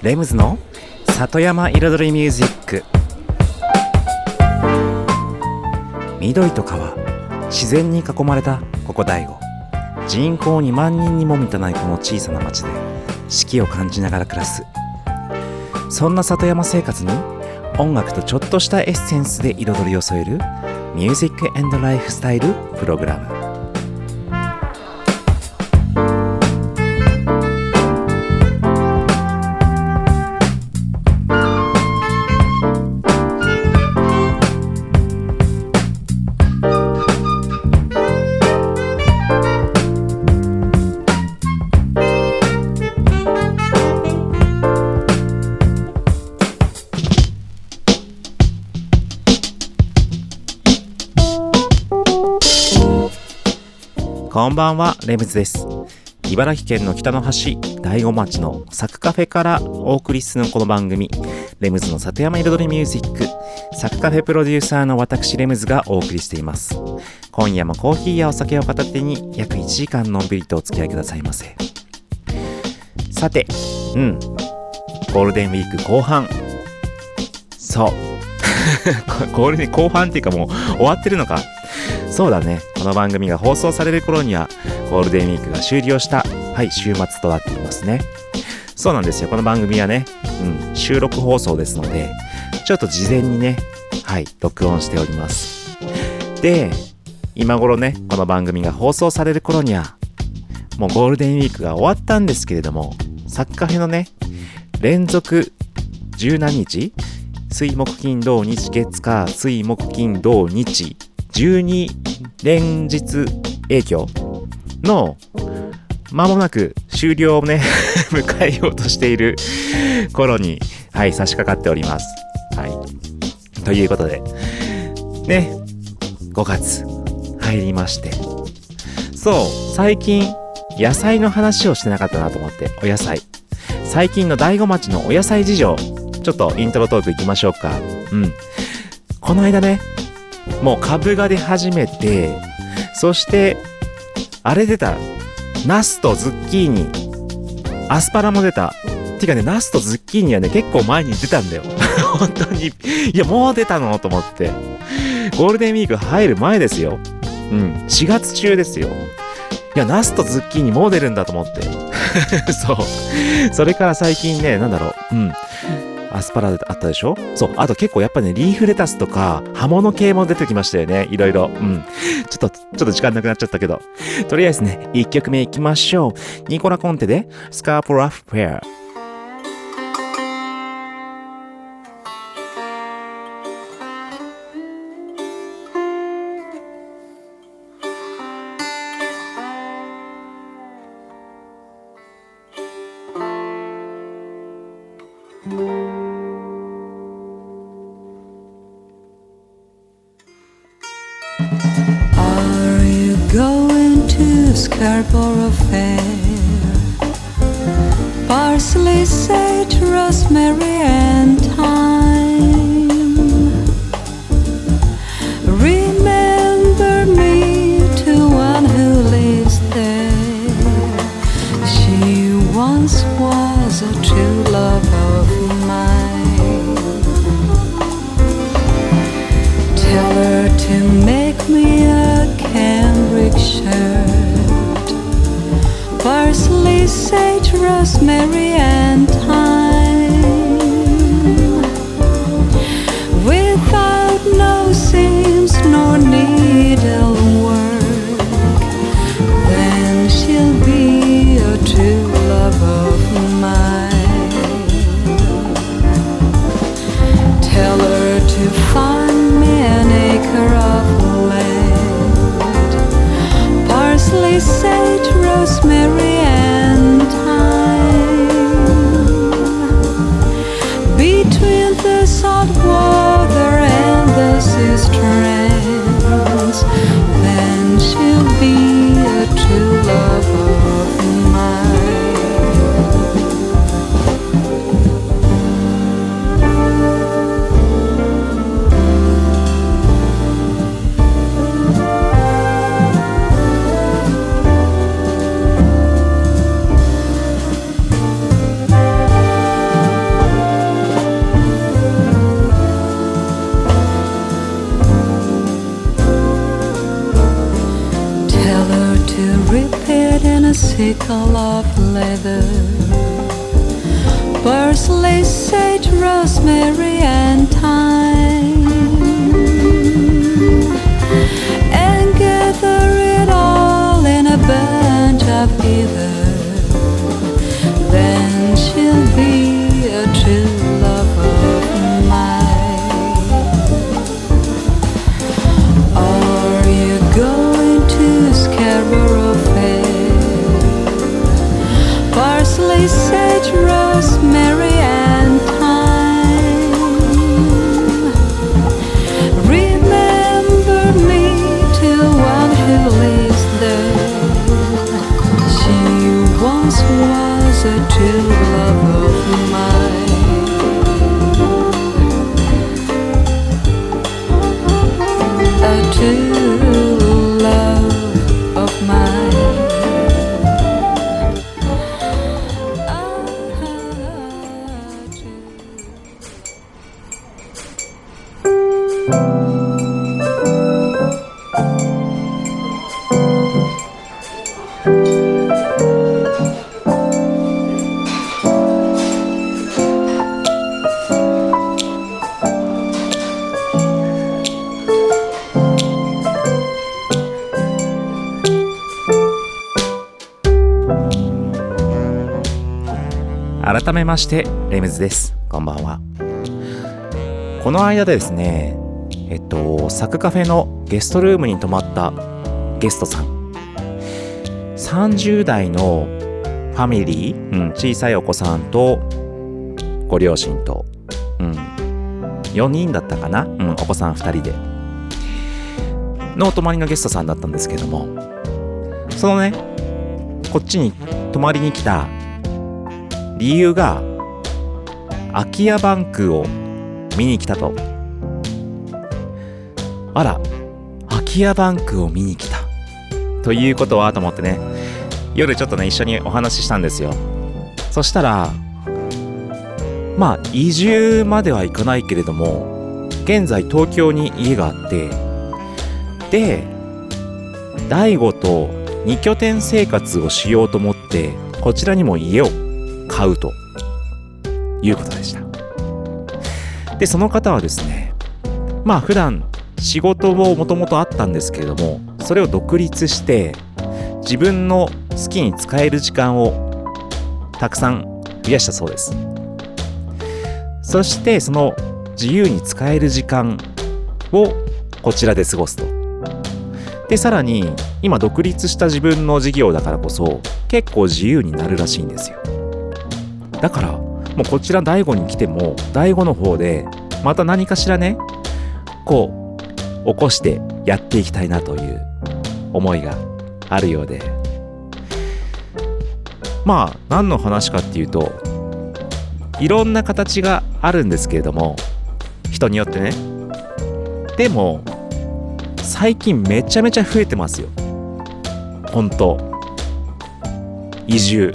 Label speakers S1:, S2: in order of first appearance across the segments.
S1: レムズの里山彩りミュージック。緑と川自然に囲まれたここ大悟。人口2万人にも満たないこの小さな町で四季を感じながら暮らす。そんな里山生活に音楽とちょっとしたエッセンスで彩りを添えるミュージックエンドライフスタイルプログラム。ばんは、レムズです。茨城県の北の端、大子町のサクカフェからお送りするこの番組、レムズの里山彩りミュージック、サクカフェプロデューサーの私レムズがお送りしています。今夜もコーヒーやお酒を片手に約1時間のんびりとお付き合いくださいませ。さて、うん、ゴールデンウィーク後半。そう。ゴールデン後半っていうかもう終わってるのか？そうだね。この番組が放送される頃には、ゴールデンウィークが終了した、はい、週末となっていますね。そうなんですよ。この番組はね、うん、収録放送ですので、ちょっと事前にね、はい、録音しております。で、今頃ね、この番組が放送される頃には、もうゴールデンウィークが終わったんですけれども、サッカフェのね、連続十何日？水木金土日月火水木金土日12連日影響の間もなく終了をね 迎えようとしている頃にはい差し掛かっております。はい。ということでね5月入りまして。そう最近野菜の話をしてなかったなと思ってお野菜。最近の大子町のお野菜事情ちょっとイントロトークいきましょうか。うん。この間ねもう株が出始めて、そして、あれ出た。ナスとズッキーニ。アスパラも出た。てかね、ナスとズッキーニはね、結構前に出たんだよ。本当に。いや、もう出たのと思って。ゴールデンウィーク入る前ですよ。うん。4月中ですよ。いや、ナスとズッキーニもう出るんだと思って。そう。それから最近ね、なんだろう。うん。アスパラあったでしょ？そう。あと結構やっぱね、リーフレタスとか、葉物系も出てきましたよね。いろいろ。うん。ちょっと、ちょっと時間なくなっちゃったけど。とりあえずね、1曲目いきましょう。ニコラ・コンテで、スカーポ・ラフ・フェア。
S2: To Scarborough Fair? Parsley, sage, rosemary, and thyme. Sickle of leather. Parsley, sage, rosemary, and thyme. And gather it all in a bunch of heather.
S1: ましてレムズです。こんばんは。この間でですねえっとサクカフェのゲストルームに泊まったゲストさん。30代のファミリー、うん、小さいお子さんとご両親と、うん、4人だったかな、うん、お子さん2人で。のお泊まりのゲストさんだったんですけども。そのねこっちに泊まりに来た理由が空き家バンクを見に来たと。あら空き家バンクを見に来た。ということはと思ってね。夜ちょっとね一緒にお話ししたんですよ。そしたらまあ移住まではいかないけれども現在東京に家があってで大悟と二拠点生活をしようと思ってこちらにも家を買うということでした。でその方はですねまあ普段仕事をもともとあったんですけれどもそれを独立して自分の好きに使える時間をたくさん増やしたそうです。そしてその自由に使える時間をこちらで過ごすと。でさらに今独立した自分の事業だからこそ結構自由になるらしいんですよ。だからもうこちら大悟に来ても大悟の方でまた何かしらねこう起こしてやっていきたいなという思いがあるようで。まあ何の話かっていうといろんな形があるんですけれども人によってね。でも最近めちゃめちゃ増えてますよ。本当。移住。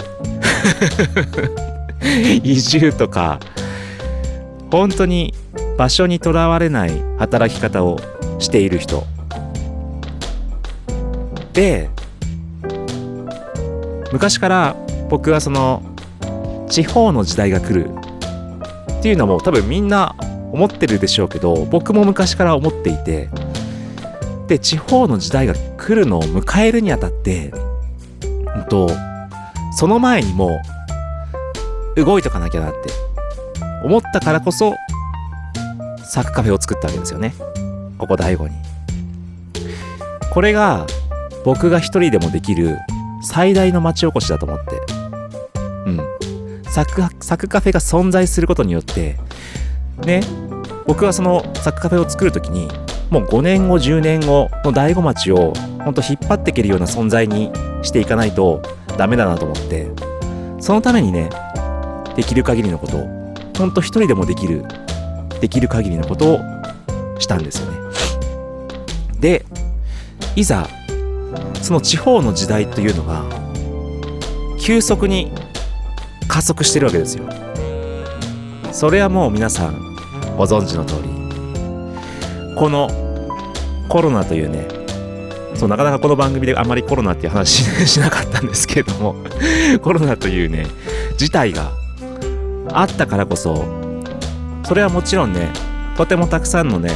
S1: 移住とか本当に場所にとらわれない働き方をしている人。で昔から僕はその地方の時代が来るっていうのも多分みんな思ってるでしょうけど僕も昔から思っていて。で地方の時代が来るのを迎えるにあたって、うんと、その前にも動いとかなきゃなって思ったからこそサクカフェを作ったわけですよね。ここ大悟に。これが僕が一人でもできる最大の町おこしだと思って。うん。サクサクカフェが存在することによってね僕はそのサクカフェを作るときにもう5年後10年後の大悟町をほんと引っ張っていけるような存在にしていかないとダメだなと思って。そのためにねできる限りのことをほんと一人でもできるできる限りのことをしたんですよね。でいざその地方の時代というのが急速に加速してるわけですよ。それはもう皆さんご存知の通り。このコロナというねそうなかなかこの番組であまりコロナっていう話しなかったんですけれどもコロナというね事態があったからこそそれはもちろんねとてもたくさんのね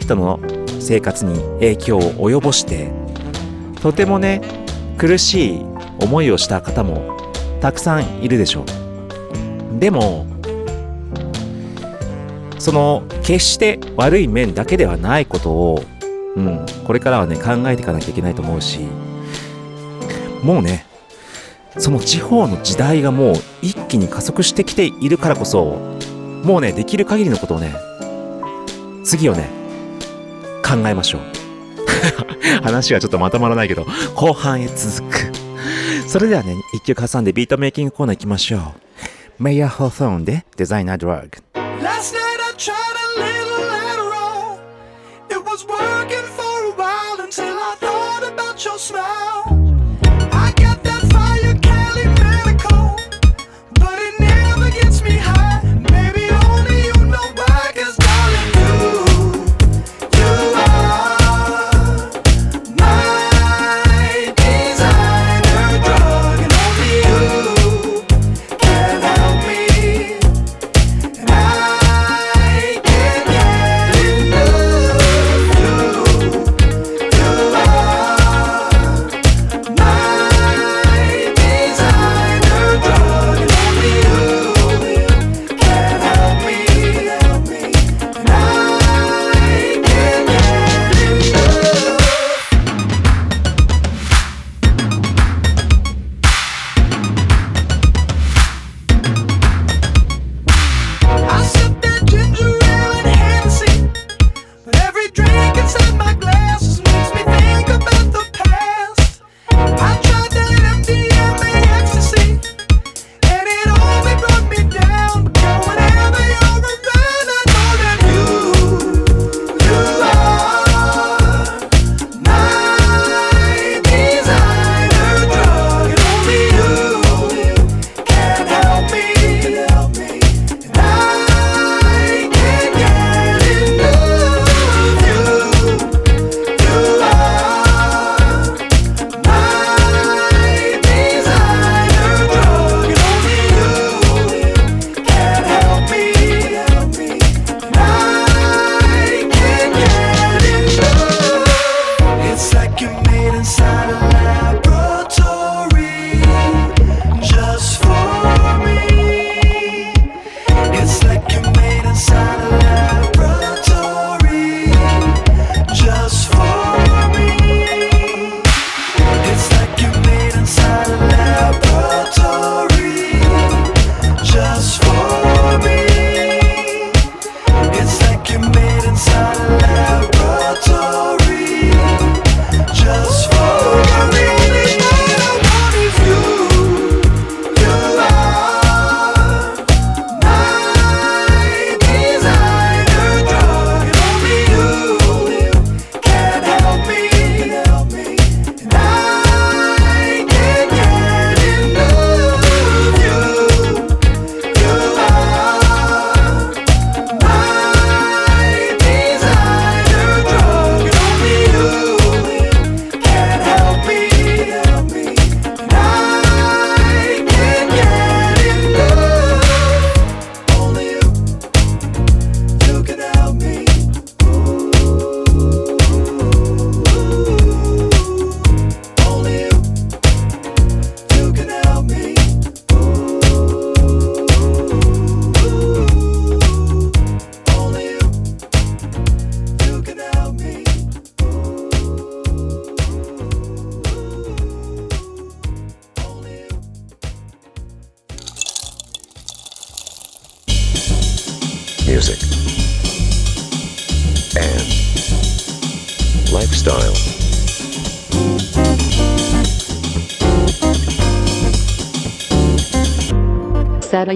S1: 人の生活に影響を及ぼしてとてもね苦しい思いをした方もたくさんいるでしょう。でもその決して悪い面だけではないことを、うん、これからはね考えていかなきゃいけないと思うしもうねその地方の時代がもう一気に加速してきているからこそもうねできる限りのことをね次をね考えましょう 話がちょっとまとまらないけど後半へ続くそれではね一曲挟んでビートメイキングコーナー行きましょうメイヤー・ホーソーンでデザイナー・ドラッグ
S3: Last night I tried a little Adderall. It was working for a while until I thought about your smile.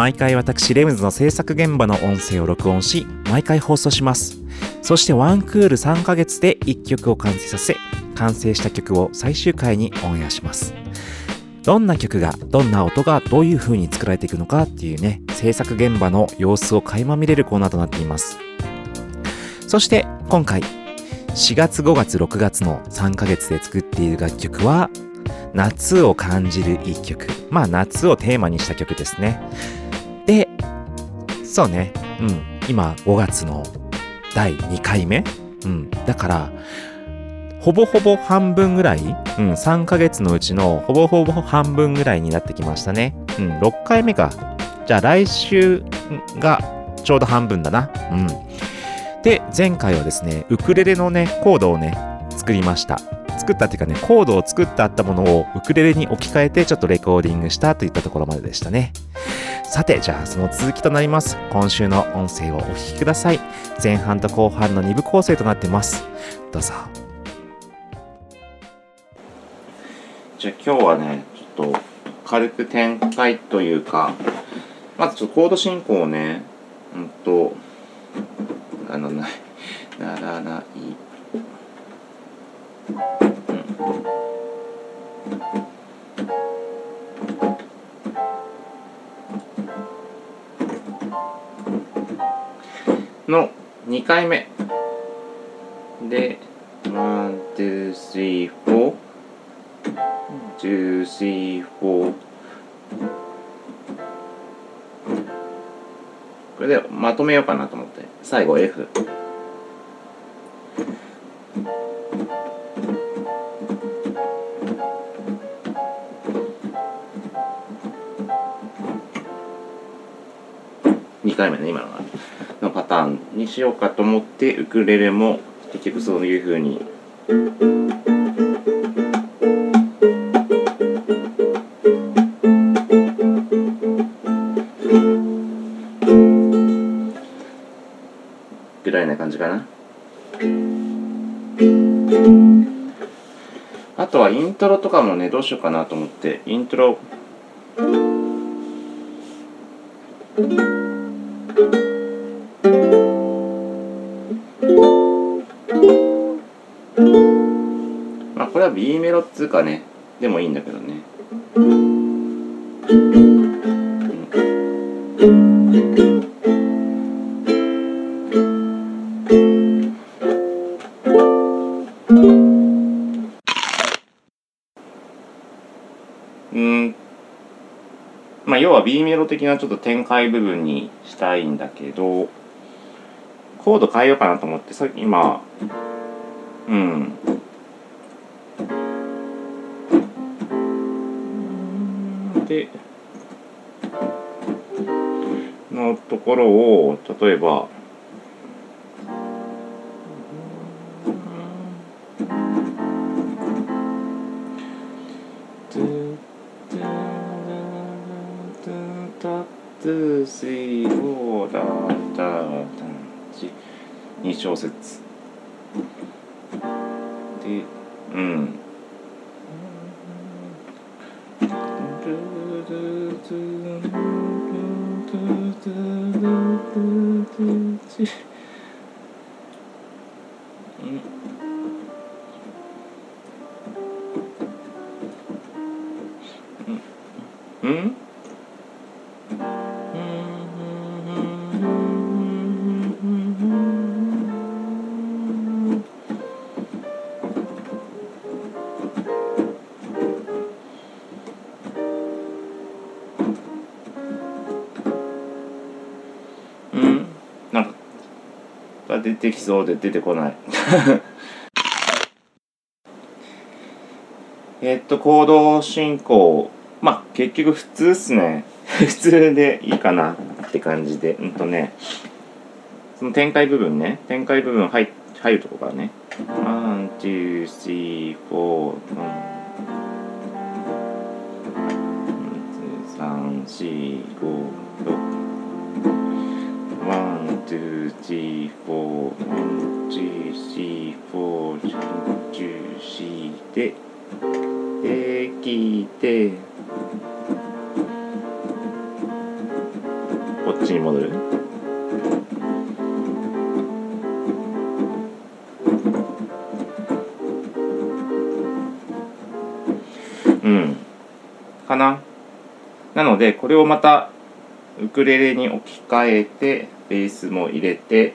S1: 毎回私、レムズの制作現場の音声を録音し、毎回放送します。そしてワンクール3ヶ月で1曲を完成させ、完成した曲を最終回にオンエアします。どんな曲が、どんな音がどういう風に作られていくのかっていうね、制作現場の様子を垣間見れるコーナーとなっています。そして今回、4月5月6月の3ヶ月で作っている楽曲は、夏を感じる一曲。まあ夏をテーマにした曲ですね。で、そうね、うん、今5月の第2回目？うん、だから、ほぼほぼ半分ぐらい、うん、3ヶ月のうちのほぼほぼ半分ぐらいになってきましたね。うん、6回目か。じゃあ来週がちょうど半分だな。うん。で、前回はですね、ウクレレのね、コードをね、作りました。作ったっていうかね、コードを作ってあったものをウクレレに置き換えてちょっとレコーディングしたといったところまででしたね。さて、じゃあその続きとなります。今週の音声をお聞きください。前半と後半の2部構成となってます。どうぞ。じゃあ今日はね、ちょっと軽く展開というか、まずちょっとコード進行をね、うんと、あの、な、ならない、の2回目。で、1、2、3、4、2、3、4これでまとめようかなと思って。最後 F 回目ね今のがのパターンにしようかと思ってウクレレも結局そういう風に。ぐらいな感じかな。あとはイントロとかもねどうしようかなと思って。イントロ。B メロっつうかねでもいいんだけどね。うん。まあ要は B メロ的なちょっと展開部分にしたいんだけどコード変えようかなと思ってさ今うん。ころを例えば2小節でうんうんてきそうで出てこない。えっとコード進行。まあ結局普通っすね。普通でいいかなって感じで。うんとねその展開部分ね。展開部分入入るとこからね。 one, two, three, four、三、四、五、六ン、ツー、スリー、フォー、ワン、ツー、スリー、フォー、十、四でできてこっちに戻る？うん。かな？なのでこれをまたウクレレに置き換えてベースも入れて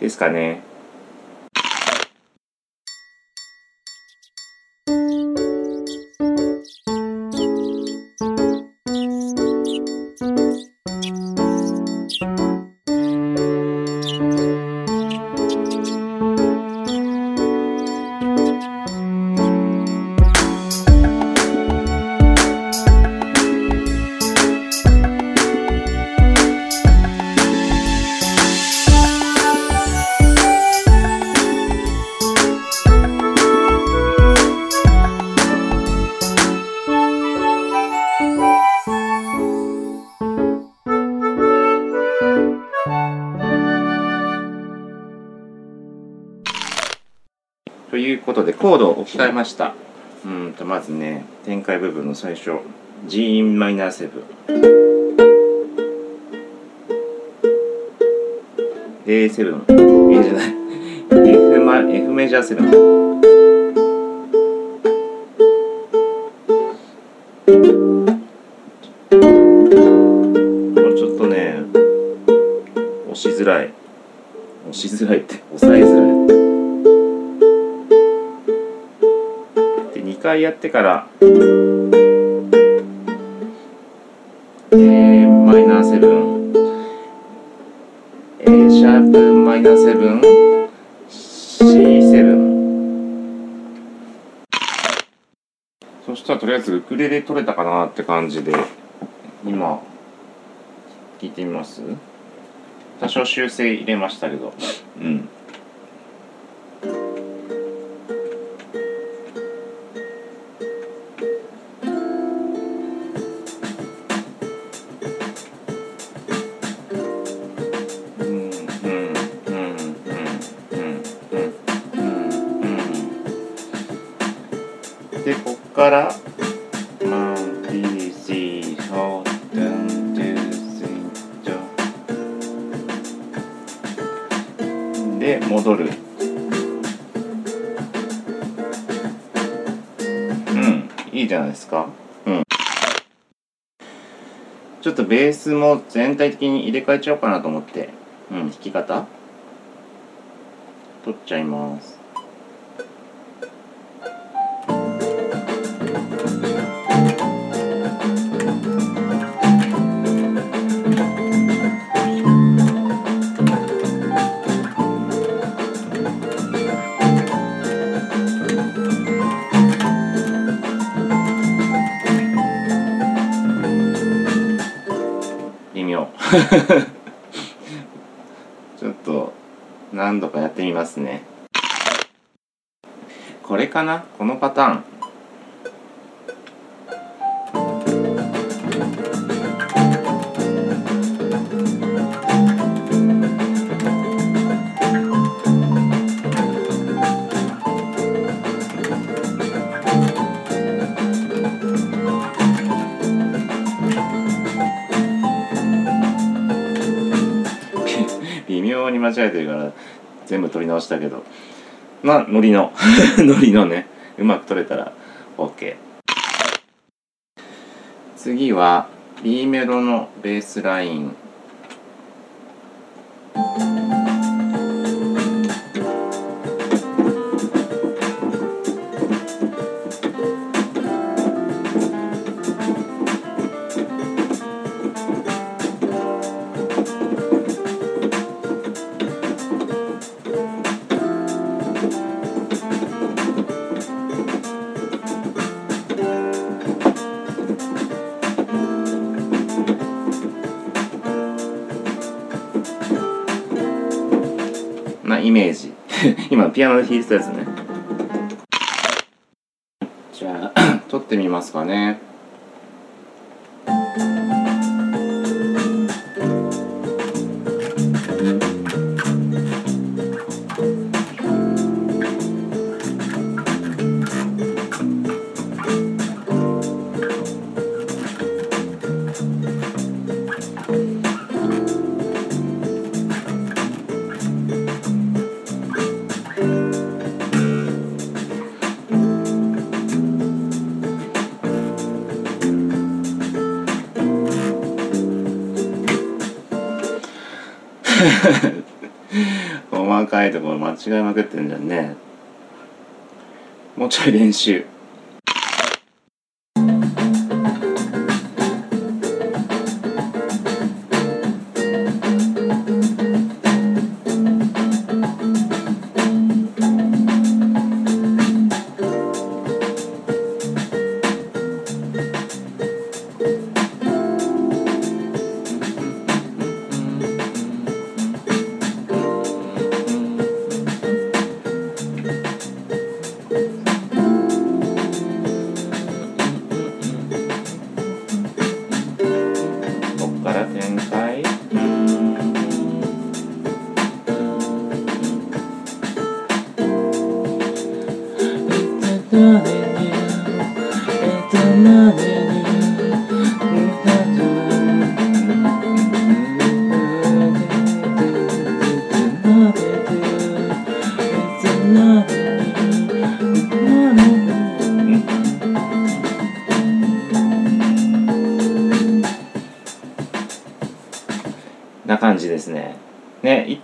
S1: ですかね。聞使いました。うんとまずね展開部分の最初。G インマイナーセブ7 A7 A じゃない？F, マ F メジャーセブン。ってから。A マイナー7 A シャープマイナー 7C7 そしたらとりあえずウクレレ取れたかなって感じで今聞いてみます？多少修正入れましたけど。うん。ベースも全体的に入れ替えちゃおうかなと思って。うん弾き方？取っちゃいます。ちょっと何度かやってみますね。これかな？このパターン。微妙に間違えてるから全部取り直したけど。まあノリの。ノリのね。うまく取れたら OK 次は B メロのベースライン。ピアノ弾いてたやつね。じゃあ 撮ってみますかね。間違いまくってんじゃんね。もうちょい練習。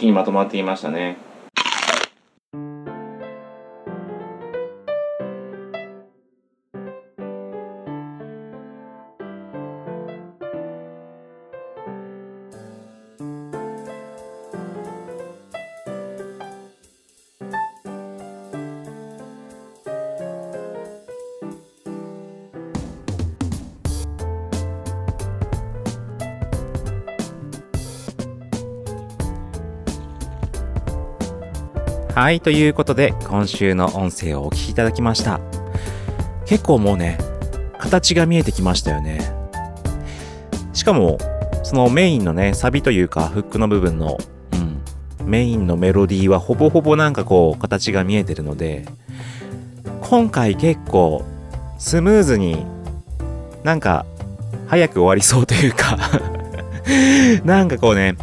S1: 気にまとまっていましたね。はいということで今週の音声をお聞きいただきました。結構もうね形が見えてきましたよね。しかもそのメインのねサビというかフックの部分の、うん、メインのメロディーはほぼほぼなんかこう形が見えてるので今回結構スムーズになんか早く終わりそうというか なんかこうね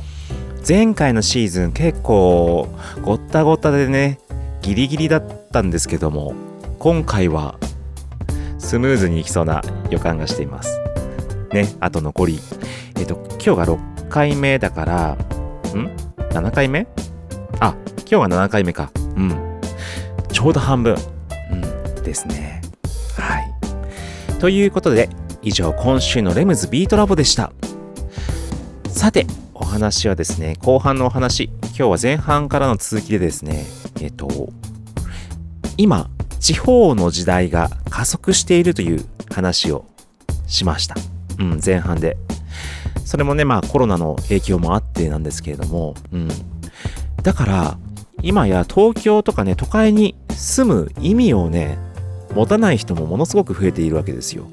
S1: 前回のシーズン結構ごったごたでねギリギリだったんですけども今回はスムーズにいきそうな予感がしています。ねあと残りえっ、と今日が6回目だからん？7回目？あ今日が7回目か。うん。ちょうど半分。うん。ですね。はい。ということで以上今週のレムズビートラボでした。さてお話はですね後半のお話今日は前半からの続きでですねえっと今地方の時代が加速しているという話をしました。うん前半で。それもねまあコロナの影響もあってなんですけれどもうん。だから今や東京とかね都会に住む意味をね持たない人もものすごく増えているわけですよ。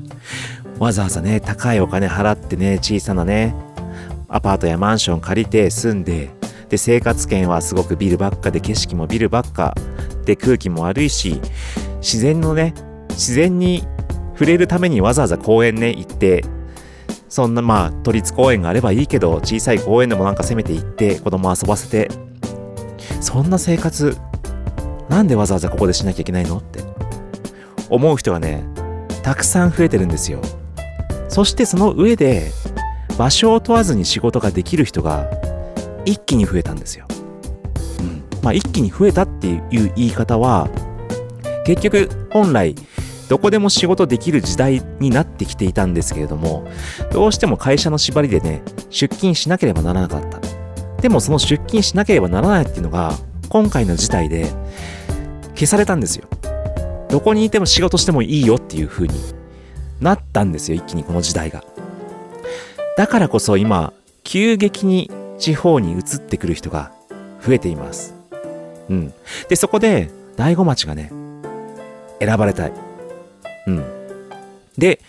S1: わざわざね高いお金払ってね小さなねアパートやマンション借りて住んでで生活圏はすごくビルばっかで景色もビルばっかで空気も悪いし自然のね自然に触れるためにわざわざ公園ね行ってそんなまあ都立公園があればいいけど小さい公園でもなんかせめて行って子供遊ばせてそんな生活なんでわざわざここでしなきゃいけないのって。思う人がねたくさん増えてるんですよ。そしてその上で場所を問わずに仕事ができる人が一気に増えたんですよ。うん。まあ一気に増えたっていう言い方は結局本来どこでも仕事できる時代になってきていたんですけれどもどうしても会社の縛りでね出勤しなければならなかった。でもその出勤しなければならないっていうのが今回の事態で消されたんですよ。どこにいても仕事してもいいよっていう風になったんですよ一気にこの時代が。だからこそ今、急激に地方に移ってくる人が増えています。うん。で、そこで、大子町がね、選ばれたい。うん。で、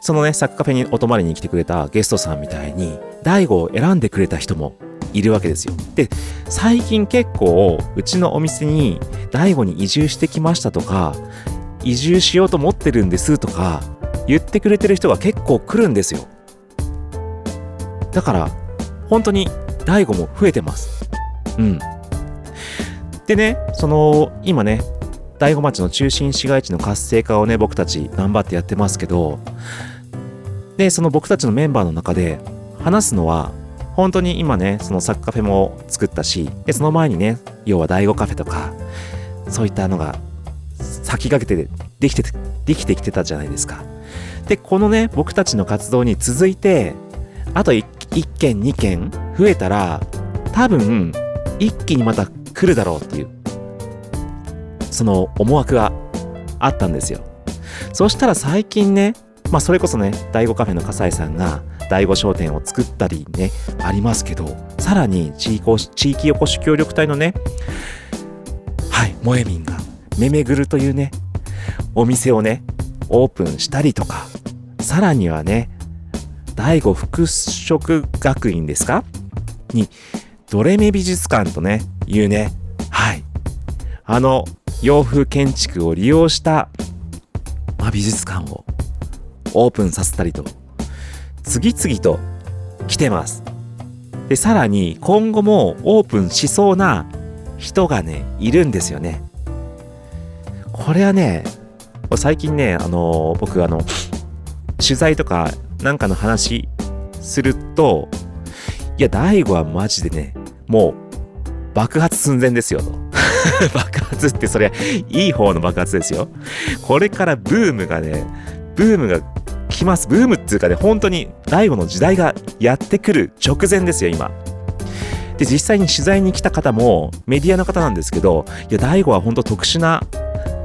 S1: そのね、サッカーフェにお泊まりに来てくれたゲストさんみたいに、大悟を選んでくれた人もいるわけですよ。で、最近結構、うちのお店に大悟に移住してきましたとか、移住しようと思ってるんですとか、言ってくれてる人が結構来るんですよ。だから、本当に大悟も増えてます。うん。でね、その、今ね、大子町の中心市街地の活性化をね、僕たち頑張ってやってますけど、で、その僕たちのメンバーの中で話すのは、本当に今ね、そのサッカフェも作ったし、で、その前にね、要は第五カフェとか、そういったのが先駆けてできて、できてきてたじゃないですか。で、このね、僕たちの活動に続いて、あと 1, 1件、2件増えたら、多分、一気にまた来るだろうっていう、その思惑があったんですよ。そしたら最近ね、まあそれこそね、第五カフェの笠井さんが第五商店を作ったりね、ありますけど、さらに地域おし地域おこし協力隊のね、はい、萌えみんが、めめぐるというね、お店をね、オープンしたりとか、さらにはね、第五服飾学院ですか？に、ドレメ美術館とね、いうね、はい、あの洋風建築を利用した、まあ、美術館をオープンさせたりと、次々と来てます。で、さらに今後もオープンしそうな人がね、いるんですよね。これはね、最近ね、あの僕あの、取材とかなんかの話すると、いや、大悟はマジでね、もう爆発寸前ですよと。爆発ってそれいい方の爆発ですよ。これからブームがね、ブームが来ます。ブームっていうかね、本当に大悟の時代がやってくる直前ですよ、今。で、実際に取材に来た方もメディアの方なんですけど、いや、大悟は本当特殊な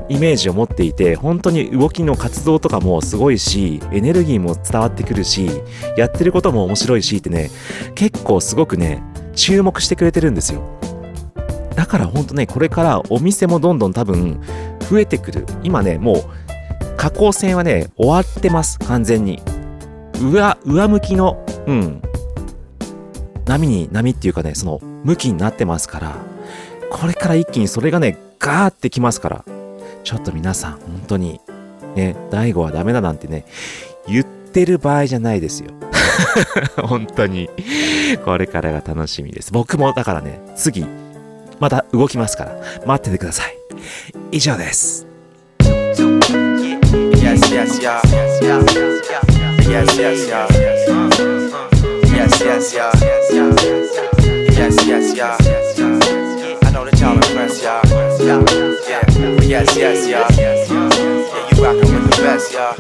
S1: イメージを持っていて、本当に動きの活動とかもすごいし、エネルギーも伝わってくるし、やってることも面白いしってね、結構すごくね、注目してくれてるんですよ。だから本当ね、これからお店もどんどん多分増えてくる。今ね、もう下降線はね、終わってます、完全に。上、上向きの、うん、波に、波っていうかね、その、向きになってますから、これから一気にそれがね、ガーってきますから、ちょっと皆さん、本当に、ね、大悟はダメだなんてね、言ってる場合じゃないですよ。本当に。これからが楽しみです。僕もだからね、次、また動きますから、待っててください。以上です。
S4: Yes, yes, yeah. Yes, yes, yeah. Yes, yes, yeah. Yes, yes, yeah. I know that y'all impressed, y'all. Yeah. Yes, yes, yeah. Yeah, you rockin' with the best, y'all.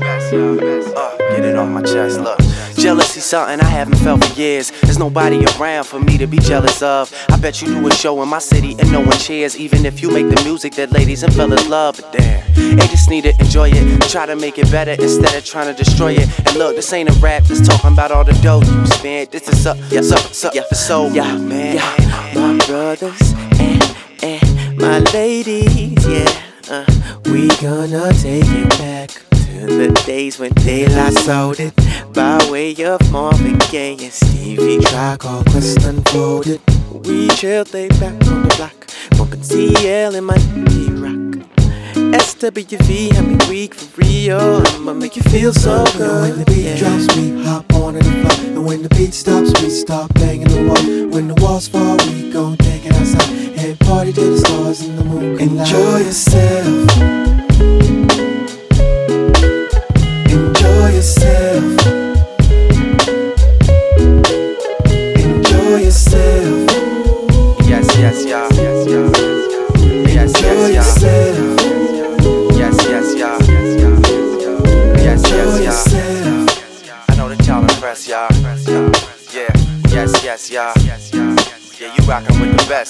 S4: Uh, get it off my chest, look. Jealousy something I haven't felt for years. There's nobody around for me to be jealous of. I bet you do a show in my city and no one cheers, even if you make the music that ladies and fellas love. But damn, they just need to enjoy it. Try to make it better instead of trying to destroy it. And look, this ain't a rap, just talking about all the dough you spend. This is up, yeah, up, up, yeah, the soul, yeah, man. Yeah, my brothers my ladies, yeah. Uh, we gonna take it back to the days when La sold it by way of Marvin Gaye and Stevie all quest unfolded. We chilled they back on the block, bumping CL in my rock. SWV, I mean weak for real. I'ma make you feel so
S5: You know when the
S4: good.
S5: beat
S4: yeah.
S5: drops, we hop on to the floor. And when the beat stops, we stop banging the wall. When the walls fall, we gon' take it outside and party to the stars and the moon. Enjoy yourself. Enjoy yourself. Enjoy yourself.
S4: Yes, yes, yeah.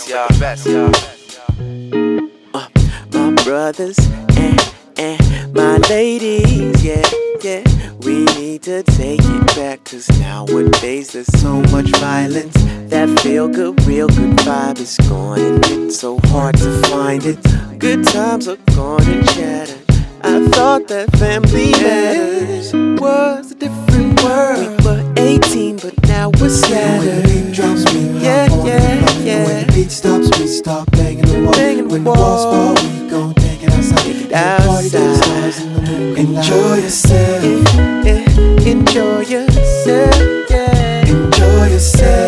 S4: Best, y'all. Best, y'all. Uh, my brothers and and my ladies, yeah, yeah. We need to take it back, cause nowadays there's so much violence. That feel good, real good vibe is gone, and it's so hard to find it. Good times are gone and shattered. I thought that family matters was a different world. We were 18, but now we're scattered.
S5: When the beat drops, we
S4: Yeah,
S5: hop on
S4: yeah, yeah.
S5: When the beat stops, we stop banging the wall.
S4: Banging the
S5: when the walls
S4: wall.
S5: fall, we gon' take it outside.
S4: Take it outside.
S5: stars the moon. Enjoy yourself.
S4: Yeah, enjoy yourself, yeah.
S5: Enjoy yourself.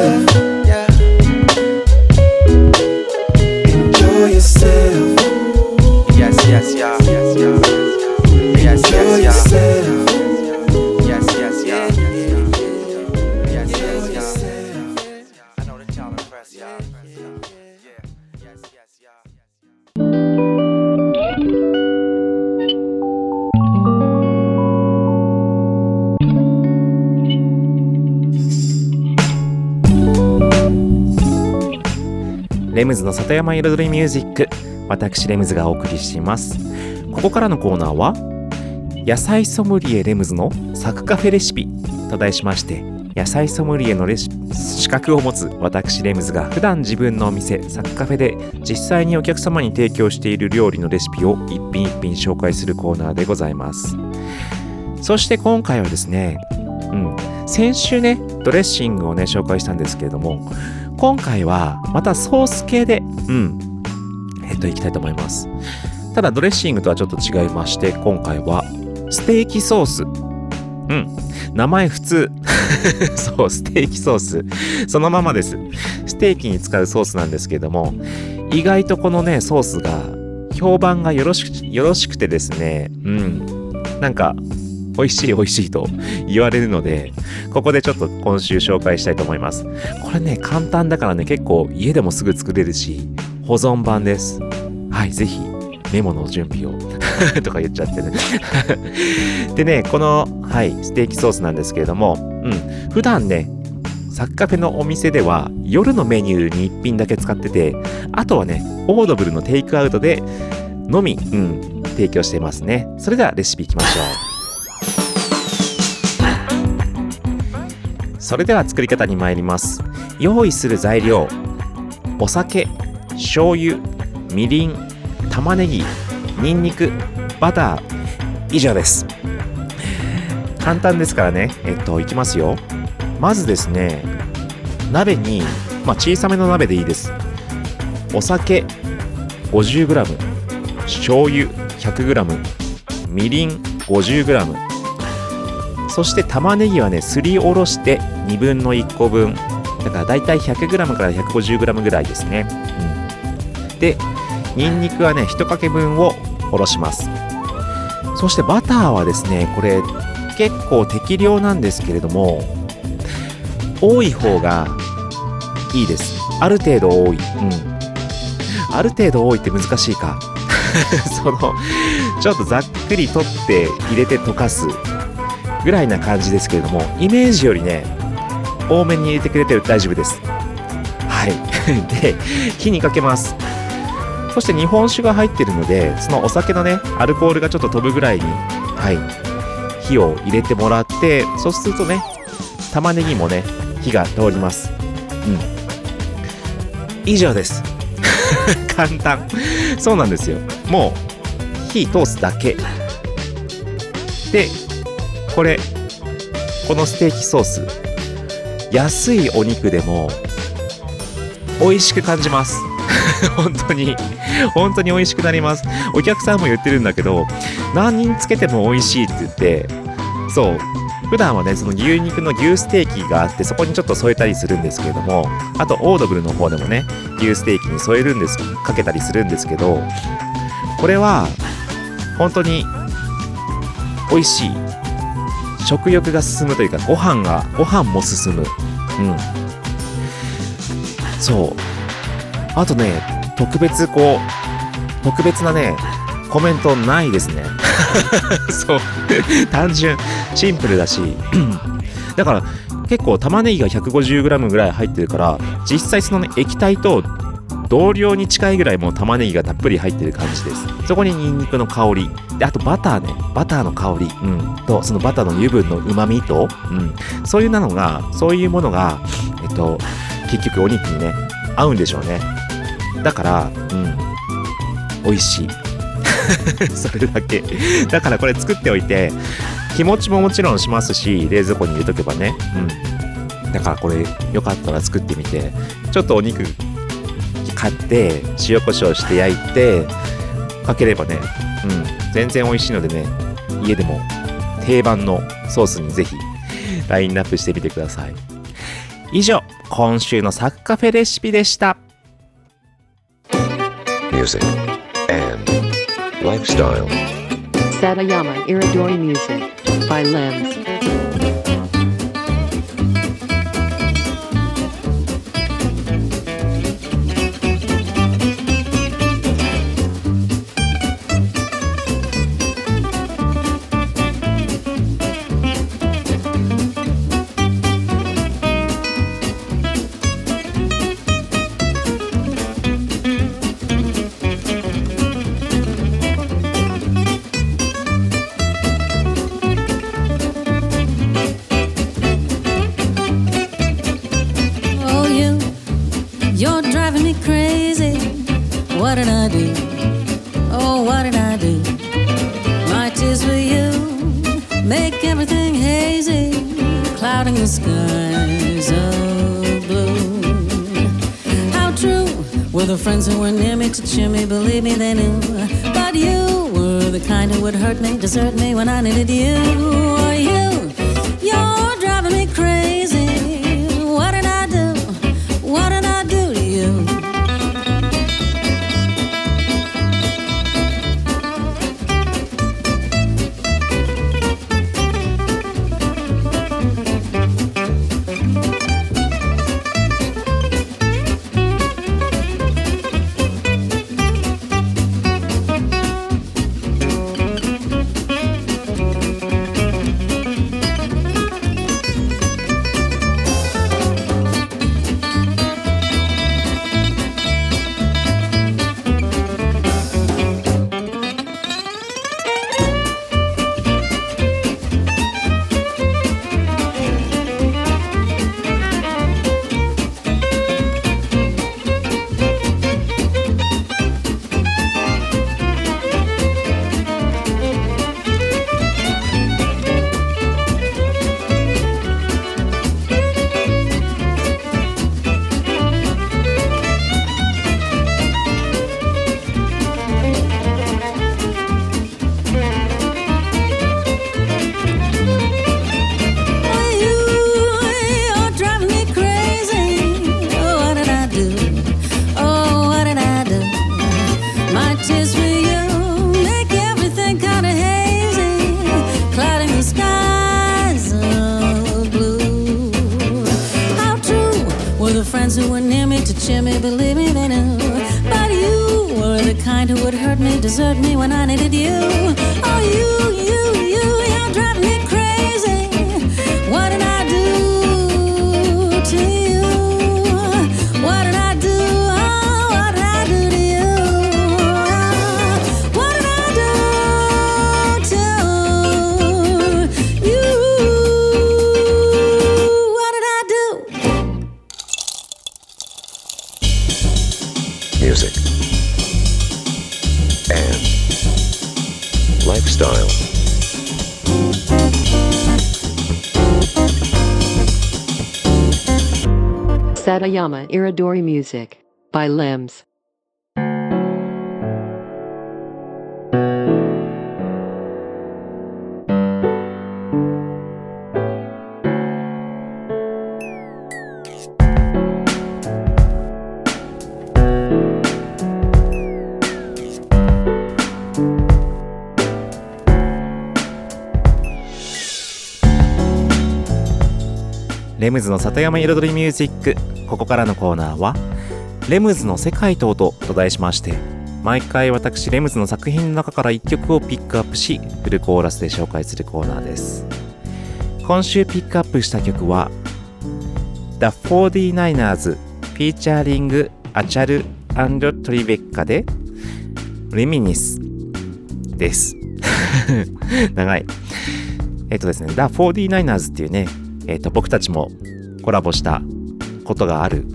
S1: ムズの里山彩りミュージック私レムズがお送りします。ここからのコーナーは野菜ソムリエレムズのサクカフェレシピと題しまして野菜ソムリエのレシ資格を持つ私レムズが普段自分のお店サクカフェで実際にお客様に提供している料理のレシピを一品一品紹介するコーナーでございます。そして今回はですね、うん、先週ねドレッシングをね紹介したんですけれども今回はまたソース系でうん。えっといきたいと思います。ただドレッシングとはちょっと違いまして今回はステーキソース。うん。名前普通。そうステーキソース。そのままです。ステーキに使うソースなんですけれども意外とこのねソースが評判がよろしくよろしくてですね。うん。なんか美味しい美味しいと言われるのでここでちょっと今週紹介したいと思います。これね簡単だからね結構家でもすぐ作れるし保存版です。はいぜひメモの準備を とか言っちゃってね。でねこのはいステーキソースなんですけれどもうん普段ねサッカフェのお店では夜のメニューに1品だけ使っててあとはねオードブルのテイクアウトでのみ、うん、提供していますね。それではレシピいきましょう。それでは作り方に参ります。用意する材料お酒醤油みりん玉ねぎにんにくバター。以上です。簡単ですからね。えっといきますよ。まずですね鍋にまあ小さめの鍋でいいです。お酒 50g 醤油 100g みりん 50g そして玉ねぎはねすりおろして2分の1個分。だからだいたい 100g から 150g ぐらいですね、うん、でにんにくはね1かけ分をおろします。そしてバターはですねこれ結構適量なんですけれども多い方がいいです。ある程度多い。うん。ある程度多いって難しいか。そのちょっとざっくり取って入れて溶かす。ぐらいな感じですけれどもイメージよりね多めに入れてくれて大丈夫です。はい。で火にかけます。そして日本酒が入ってるのでそのお酒のねアルコールがちょっと飛ぶぐらいにはい。火を入れてもらってそうするとね玉ねぎもね火が通ります。うん。以上です。簡単。そうなんですよ。もう火通すだけ。でこれこのステーキソース安いお肉でも美味しく感じます。本当に。本当に美味しくなります。お客さんも言ってるんだけど何人つけても美味しいって言ってそう。普段はねその牛肉の牛ステーキがあってそこにちょっと添えたりするんですけれどもあとオードブルの方でもね牛ステーキに添えるんですかけたりするんですけどこれは本当に美味しい。食欲が進むというかご飯がご飯も進む。うん。そう。あとね特別こう特別なねコメントないですね。そう。単純シンプルだし。だから結構玉ねぎが 150g ぐらい入ってるから実際そのね液体と同量に近いぐらいもう玉ねぎがたっぷり入ってる感じです。そこにニンニクの香り。であとバターね。バターの香り、うん、とそのバターの油分のうまみと、うん、そういうなのがそういうものがえっと結局お肉にね合うんでしょうね。だからうん。美味しい。それだけ。だからこれ作っておいて日持ちももちろんしますし冷蔵庫に入れとけばね。うん。だからこれよかったら作ってみて。ちょっとお肉買って塩コショウして焼いてかければねうん全然美味しいのでね家でも定番のソースにぜひラインナップしてみてください以上今週のサッカフェレシピでした
S6: music, and lifestyle.
S7: Satayama Iridori Music by Limbs.
S8: Were the friends who were near me to cheer me? Believe me, they knew. But you were the kind who would hurt me, desert me when I needed you. Or you, you're driving me crazy. To cheer me? Believe me, they knew. But you were the kind who would hurt me, desert me when I needed you. Oh, you, you, you, you're driving
S7: Satayama Iridori Music by Limbs.
S1: レムズの里山彩りミュージック。ここからのコーナーは「レムズの世界と音」と題しまして毎回私レムズの作品の中から1曲をピックアップしフルコーラスで紹介するコーナーです。今週ピックアップした曲は The 49ers フィーチャーリングアチャルトリベッカでレミニスです。長い。えっとですね The 49ers っていうねえっ、と、僕たちもコラボしたことがある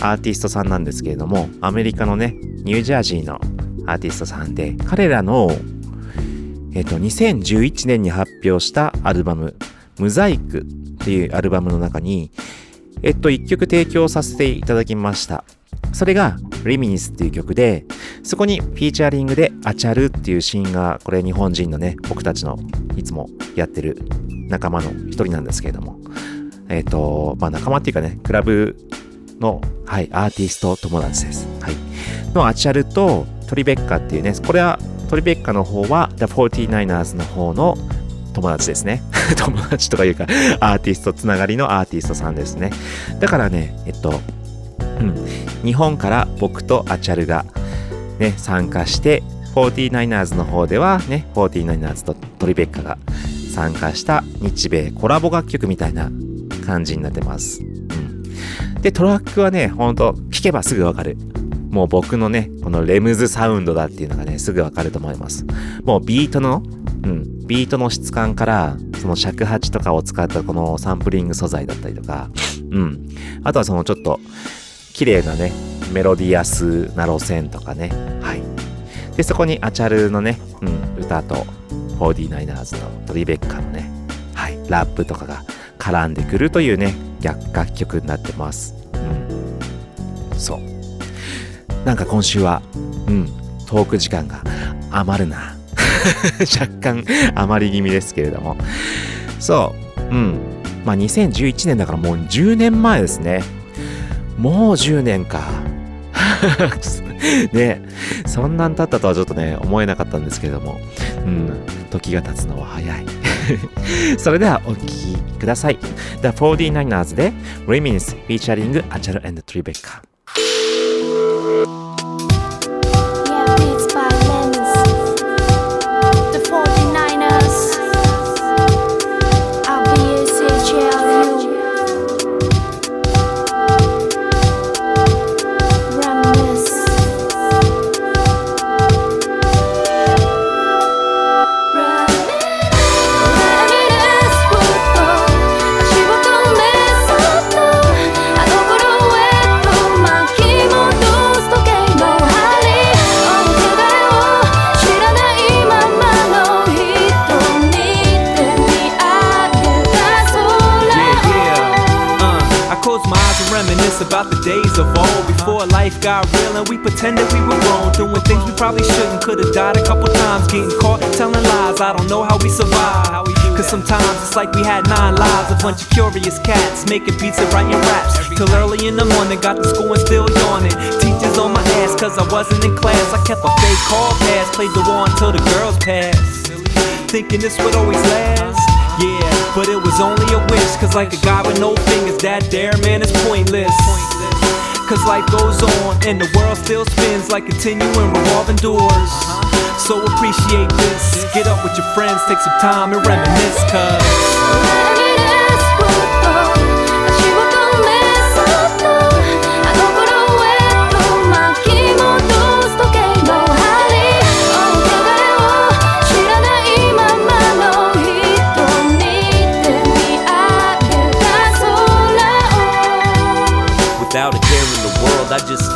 S1: アーティストさんなんですけれども、アメリカのね、ニュージャージーのアーティストさんで、彼らの、えっ、と、2011年に発表したアルバム、ムザイクっていうアルバムの中に、えっと、一曲提供させていただきました。それが、リミニスっていう曲で、そこにフィーチャリングでアチャルっていうシーンが、これ日本人のね、僕たちのいつもやってる仲間の一人なんですけれども、えっ、と、まあ仲間っていうかね、クラブの、はい、アーティスト友達です。はい。のアチャルとトリベッカっていうね、これはトリベッカの方は The 49ers の方の友達ですね。友達とかいうか、アーティストつながりのアーティストさんですね。だからね、えっと、うん、日本から僕とアチャルがね、参加して、49ers の方ではね、49ers とトリベッカが参加した日米コラボ楽曲みたいな感じになってます。うん。で、トラックはね、ほんと、聴けばすぐわかる。もう僕のね、このレムズサウンドだっていうのがね、すぐわかると思います。もうビートの、うん、ビートの質感から、その尺八とかを使ったこのサンプリング素材だったりとか、うん。あとはそのちょっと、綺麗なね、メロディアスな路線とかねはいでそこにアチャルのね、うん、歌と 49ers のトリベッカのねはいラップとかが絡んでくるというね楽楽曲になってます。うん。そう。なんか今週はうん。トーク時間が余るな。若干余り気味ですけれども。そう。うん。まあ2011年だからもう10年前ですね。もう10年か。ね。そんなん経ったとはちょっとね思えなかったんですけれども。うん。時が経つのは早い。それではお聴きください The 49ers で Reminis featuring アチャル and Tribeca
S9: life got real and we pretended we were grown, doing things we probably shouldn't. Could have died a couple times, getting caught telling lies. I don't know how we survive. Cause sometimes it's like we had nine lives, a bunch of curious cats making beats and writing raps. Till early in the morning, got to school and still yawning. Teachers on my ass cause I wasn't in class. I kept a fake call pass, played the war until the girls passed. Thinking this would always last. Yeah, but it was only a wish. Cause like a guy with no fingers, that dare man is pointless. Cause life goes on and the world still spins like continuing revolving doors. So appreciate this. Get up with your friends, take some time and reminisce. Cause.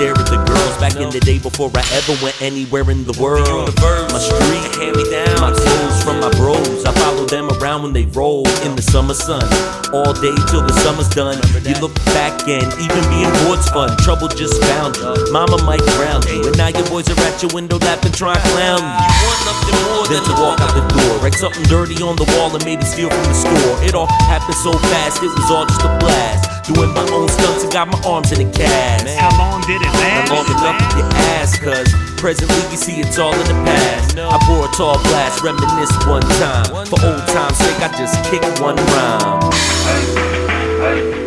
S10: Stare at the girls. Back in the day before I ever went anywhere in the world. My street, hand me down. My clothes from my bros. I follow them around when they roll in the summer sun. All day till the summer's done. You look back and even being bored's fun. Trouble just found you. Mama might ground you. And now your boys are at your window laughing, trying to clown you. You want nothing more than to walk out the door. Write something dirty on the wall and maybe steal from the store. It all happened so fast, it was all just a blast. Doing my own stunts and got my arms in a cast.
S9: How long did it last?
S10: Long enough if you ask, cause presently you see it's all in the past. I pour a tall glass, reminisce one time. For old time's sake, I just kick one rhyme.
S11: Reminisce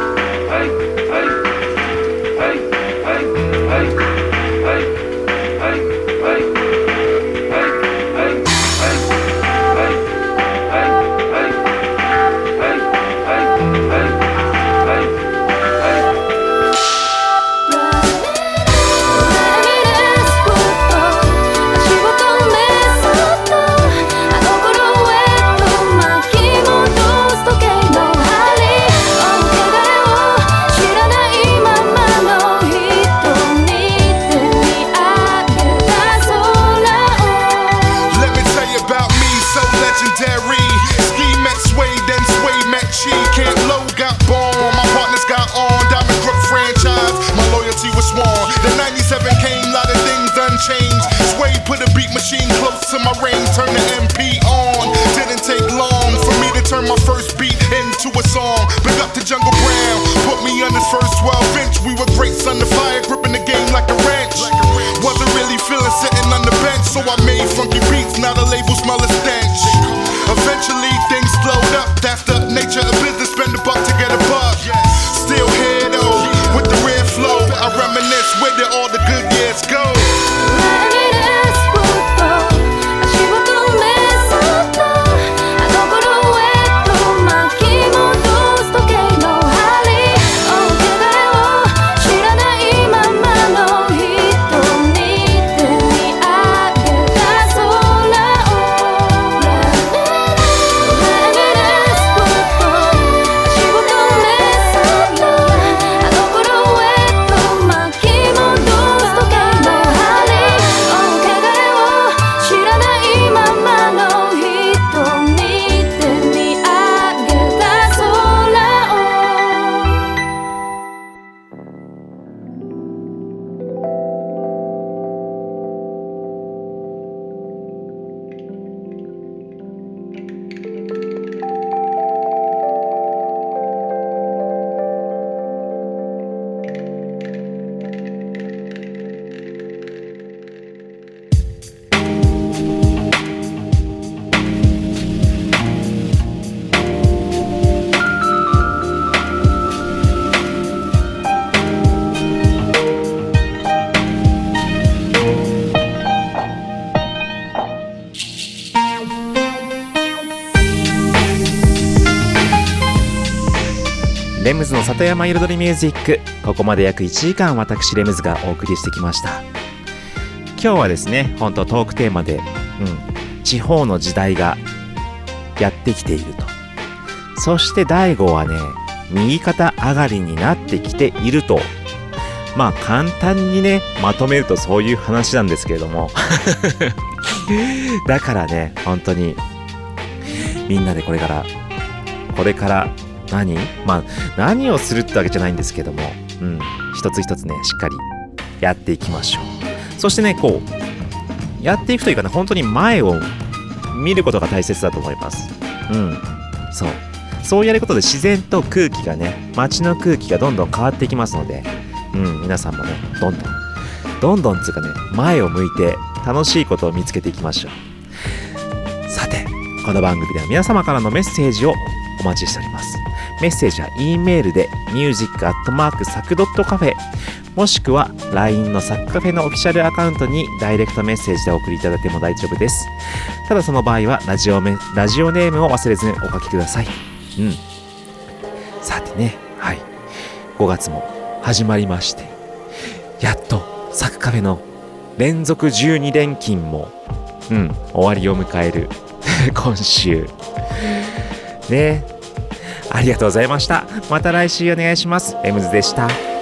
S12: to my range, turn the MP on. Didn't take long for me to turn my first beat into a song. Big up to Jungle Brown, put me on his first 12 inch. We were great, son of fire, gripping the game like a wrench. Wasn't really feeling sitting on the bench, so I made funky beats. Now the label smell a stench.
S1: ムズの里山彩りミュージック。ここまで約1時間私レムズがお送りしてきました。今日はですね本当トークテーマで、うん、地方の時代がやってきていると。そして第5はね右肩上がりになってきていると。まあ簡単にねまとめるとそういう話なんですけれども。だからね本当にみんなでこれからこれから何？まあ何をするってわけじゃないんですけども。うん。一つ一つねしっかりやっていきましょう。そしてねこうやっていくというかね本当に前を見ることが大切だと思います。うん。そう。そうやることで自然と空気がね街の空気がどんどん変わっていきますのでうん皆さんもねどんどんどんどんつうかね前を向いて楽しいことを見つけていきましょう。さてこの番組では皆様からのメッセージをお待ちしております。メッセージは E メールで music.sac.cafe もしくは LINE のサッカフェのオフィシャルアカウントにダイレクトメッセージでお送りいただいても大丈夫です。ただその場合はラジオメラジオネームを忘れずにお書きください。うん。さてね。はい。5月も始まりまして。やっとサクカフェの連続12連勤もうん終わりを迎える。今週。ね。ありがとうございました。また来週お願いします。エムズでした。